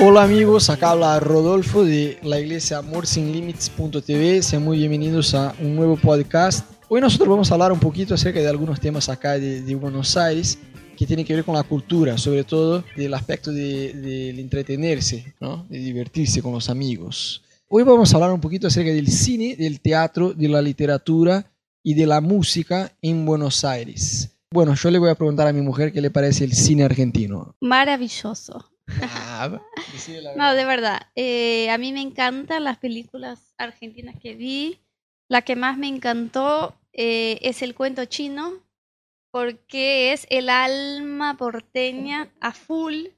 Hola amigos, acá habla Rodolfo de la iglesia amorsinlimits.tv. Sean muy bienvenidos a un nuevo podcast. Hoy nosotros vamos a hablar un poquito acerca de algunos temas acá de, Buenos Aires que tienen que ver con la cultura, sobre todo del aspecto del de, de entretenerse, de divertirse con los amigos. Hoy vamos a hablar un poquito acerca del cine, del teatro, de la literatura y de la música en Buenos Aires. Bueno, yo le voy a preguntar a mi mujer qué le parece el cine argentino. Maravilloso. Ah, no, de verdad. Eh, a mí me encantan las películas argentinas que vi. La que más me encantó eh, es El cuento chino, porque es el alma porteña a full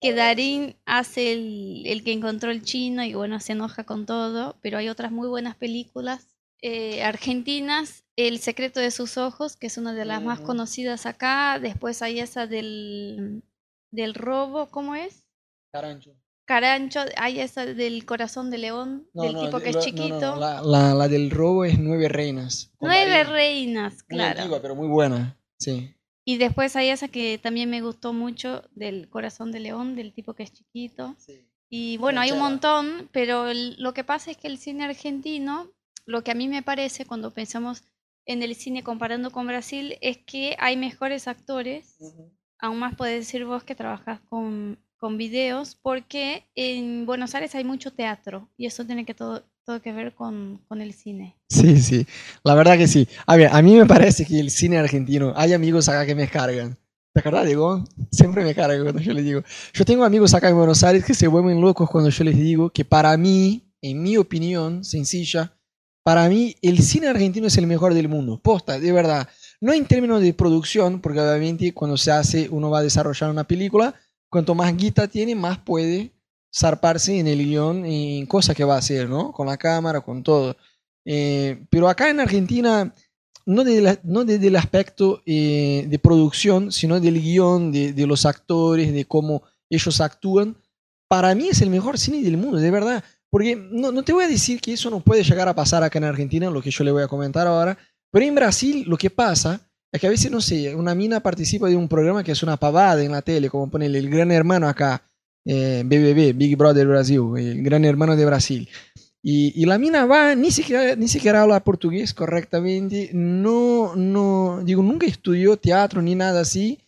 que Darín hace el, el, que encontró el chino y bueno, se enoja con todo, pero hay otras muy buenas películas eh, argentinas, El secreto de sus ojos, que es una de las más conocidas acá, después hay esa del, del robo, ¿cómo es? Carancho. Carancho, hay esa del corazón de león, del tipo que es chiquito. La, la, la, del robo es Nueve Reinas. Nueve Reinas, claro. Muy antigua, pero muy buena, sí. Y después hay esa que también me gustó mucho, del corazón de león, del tipo que es chiquito. Sí. Y bueno, hay un montón, pero el, lo que pasa es que el cine argentino, lo que a mí me parece cuando pensamos en el cine comparando con Brasil, es que hay mejores actores. Uh -huh. Aún más puedes decir vos que trabajas con, con videos, porque en Buenos Aires hay mucho teatro y eso tiene que todo, todo que ver con, con, el cine. Sí, sí, la verdad que sí. A ver, a mí me parece que el cine argentino, hay amigos acá que me cargan. ¿Te acuerdas, Diego? Siempre me cargan cuando yo les digo. Yo tengo amigos acá en Buenos Aires que se vuelven locos cuando yo les digo que para mí, en mi opinión sencilla, para mí el cine argentino es el mejor del mundo. Posta, de verdad. No en términos de producción, porque obviamente cuando se hace, uno va a desarrollar una película, cuanto más guita tiene, más puede zarparse en el guion, en cosas que va a hacer, ¿no? Con la cámara, con todo. Eh, pero acá en Argentina, no desde, la, no desde el aspecto eh, de producción, sino del guion, de, de, los actores, de cómo ellos actúan, para mí es el mejor cine del mundo, de verdad. Porque no, no te voy a decir que eso no puede llegar a pasar acá en Argentina, lo que yo le voy a comentar ahora, pero en Brasil lo que pasa es que a veces, no sé, una mina participa de un programa que es una pavada en la tele, como pone el Gran Hermano acá, eh, BBB, Big Brother Brasil, el Gran Hermano de Brasil. Y, y, la mina va, ni siquiera, ni siquiera habla portugués correctamente, no, no, digo, nunca estudió teatro ni nada así.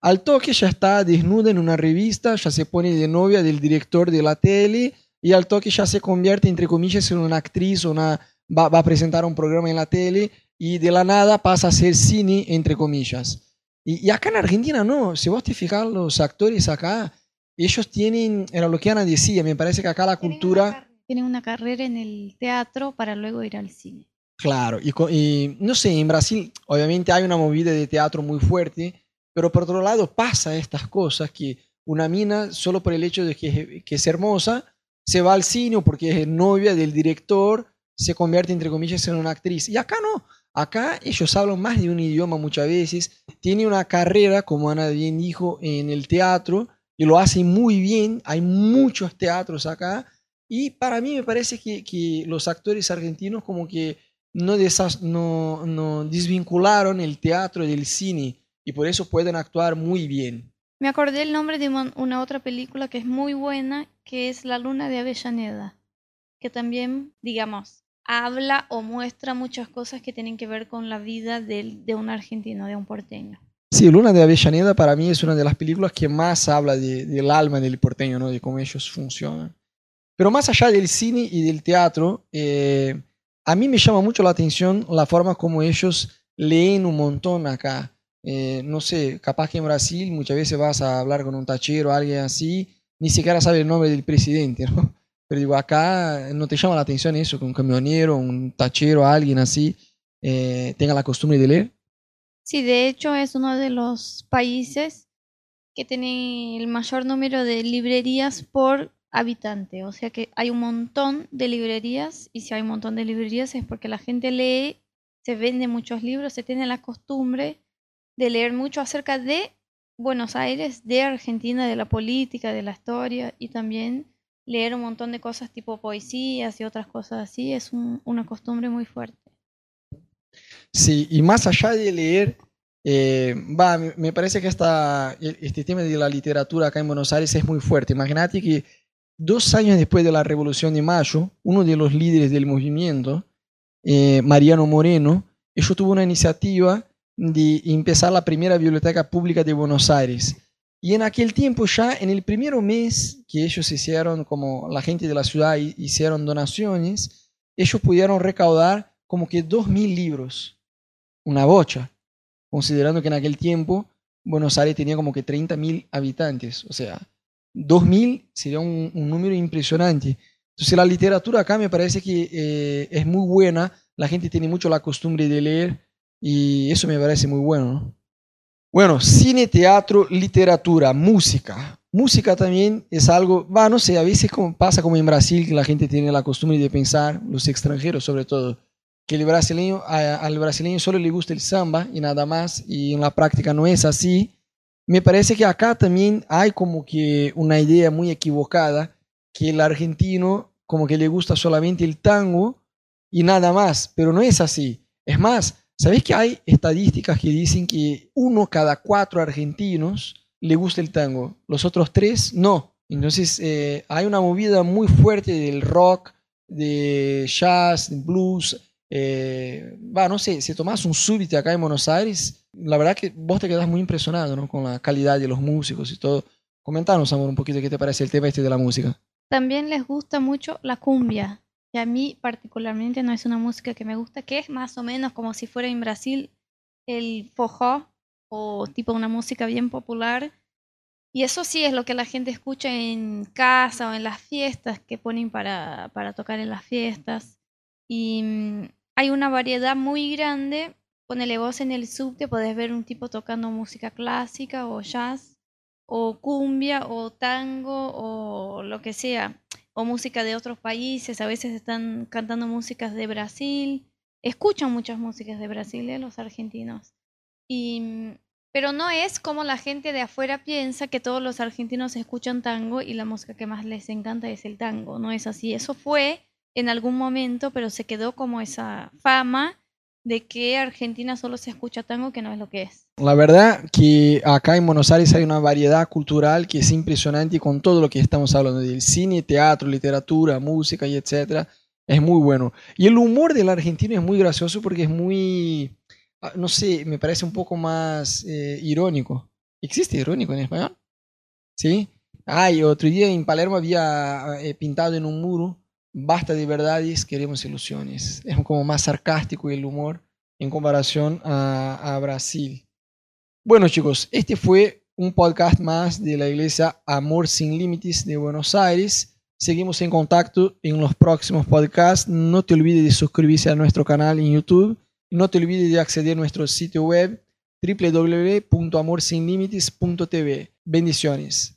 Al toque ya está desnuda en una revista, ya se pone de novia del director de la tele y al toque ya se convierte, entre comillas, en una actriz, una, va, va a presentar un programa en la tele y de la nada pasa a ser cine, entre comillas. Y, y, acá en Argentina no, si vos te fijas, los actores acá, ellos tienen, era lo que Ana decía, me parece que acá la cultura... Tienen una carrera en el teatro para luego ir al cine. Claro, y, y, no sé, en Brasil obviamente hay una movida de teatro muy fuerte, pero por otro lado pasa estas cosas que una mina, solo por el hecho de que, que es hermosa, se va al cine porque es novia del director, se convierte entre comillas en una actriz. Y acá no, Acá ellos hablan más de un idioma muchas veces, tiene una carrera, como Ana bien dijo, en el teatro y lo hacen muy bien, hay muchos teatros acá y para mí me parece que, que los actores argentinos como que no, desas, no, no desvincularon el teatro del cine y por eso pueden actuar muy bien. Me acordé el nombre de una otra película que es muy buena, que es La Luna de Avellaneda, que también, digamos, habla o muestra muchas cosas que tienen que ver con la vida de, de un argentino, de un porteño. Sí, Luna de Avellaneda para mí es una de las películas que más habla de, del alma del porteño, ¿no? de cómo ellos funcionan. Pero más allá del cine y del teatro, eh, a mí me llama mucho la atención la forma como ellos leen un montón acá. Eh, no sé, capaz que en Brasil muchas veces vas a hablar con un tachero alguien así, ni siquiera sabe el nombre del presidente, ¿no? Pero digo, acá no te llama la atención eso, que un camionero, un tachero, alguien así, eh, tenga la costumbre de leer. Sí, de hecho es uno de los países que tiene el mayor número de librerías por habitante. O sea que hay un montón de librerías y si hay un montón de librerías es porque la gente lee, se vende muchos libros, se tiene la costumbre de leer mucho acerca de Buenos Aires, de Argentina, de la política, de la historia y también leer un montón de cosas tipo poesías y otras cosas así es un, una costumbre muy fuerte. Sí, y más allá de leer, eh, va, me parece que esta, este tema de la literatura acá en Buenos Aires es muy fuerte. Imagínate que dos años después de la Revolución de Mayo, uno de los líderes del movimiento, eh, Mariano Moreno, ellos tuvo una iniciativa de empezar la primera biblioteca pública de Buenos Aires. Y en aquel tiempo ya, en el primer mes que ellos hicieron, como la gente de la ciudad hicieron donaciones, ellos pudieron recaudar como que dos mil libros, una bocha, considerando que en aquel tiempo Buenos Aires tenía como que 30 mil habitantes, o sea, dos mil sería un, número impresionante. Entonces la literatura acá me parece que eh, es muy buena, la gente tiene mucho la costumbre de leer y eso me parece muy bueno. ¿no? Bueno, cine, teatro, literatura, música. Música también es algo, va, no sé, a veces como pasa como en Brasil, que la gente tiene la costumbre de pensar, los extranjeros sobre todo, que el brasileño, al brasileño solo le gusta el samba y nada más, y en la práctica no es así. Me parece que acá también hay como que una idea muy equivocada, que el argentino como que le gusta solamente el tango y nada más, pero no es así. Es más, ¿Sabéis que hay estadísticas que dicen que uno cada cuatro argentinos le gusta el tango? Los otros tres no. Entonces eh, hay una movida muy fuerte del rock, de jazz, de blues. Eh, va, no sé, si tomás un súbito acá en Buenos Aires, la verdad que vos te quedás muy impresionado ¿no? con la calidad de los músicos y todo. Comentanos, amor, un poquito qué te parece el tema este de la música. También les gusta mucho la cumbia a mí particularmente no es una música que me gusta, que es más o menos como si fuera en Brasil el forró o tipo una música bien popular. Y eso sí es lo que la gente escucha en casa o en las fiestas que ponen para, para tocar en las fiestas. Y mm, hay una variedad muy grande. Ponele voz en el subte, podés ver un tipo tocando música clásica o jazz o cumbia o tango o lo que sea o música de otros países, a veces están cantando músicas de Brasil, escuchan muchas músicas de Brasil, ¿eh? los argentinos. Y, pero no es como la gente de afuera piensa que todos los argentinos escuchan tango y la música que más les encanta es el tango, no es así. Eso fue en algún momento, pero se quedó como esa fama de que Argentina solo se escucha tango, que no es lo que es. La verdad que acá en Buenos Aires hay una variedad cultural que es impresionante y con todo lo que estamos hablando del cine, teatro, literatura, música y etcétera, es muy bueno. Y el humor del argentino es muy gracioso porque es muy, ah, no sé, me parece un poco más eh, irónico. ¿Existe irónico en español? ¿Sí? Ay, otro día en Palermo había eh, pintado en un muro basta de verdades, queremos ilusiones. Es como más sarcástico el humor en comparación a, Brasil. Bueno chicos, este fue un podcast más de la iglesia Amor Sin Límites de Buenos Aires. Seguimos en contacto en los próximos podcasts. No te olvides de suscribirse a nuestro canal en YouTube. No te olvides de acceder a nuestro sitio web www.amorsinlimites.tv. Bendiciones.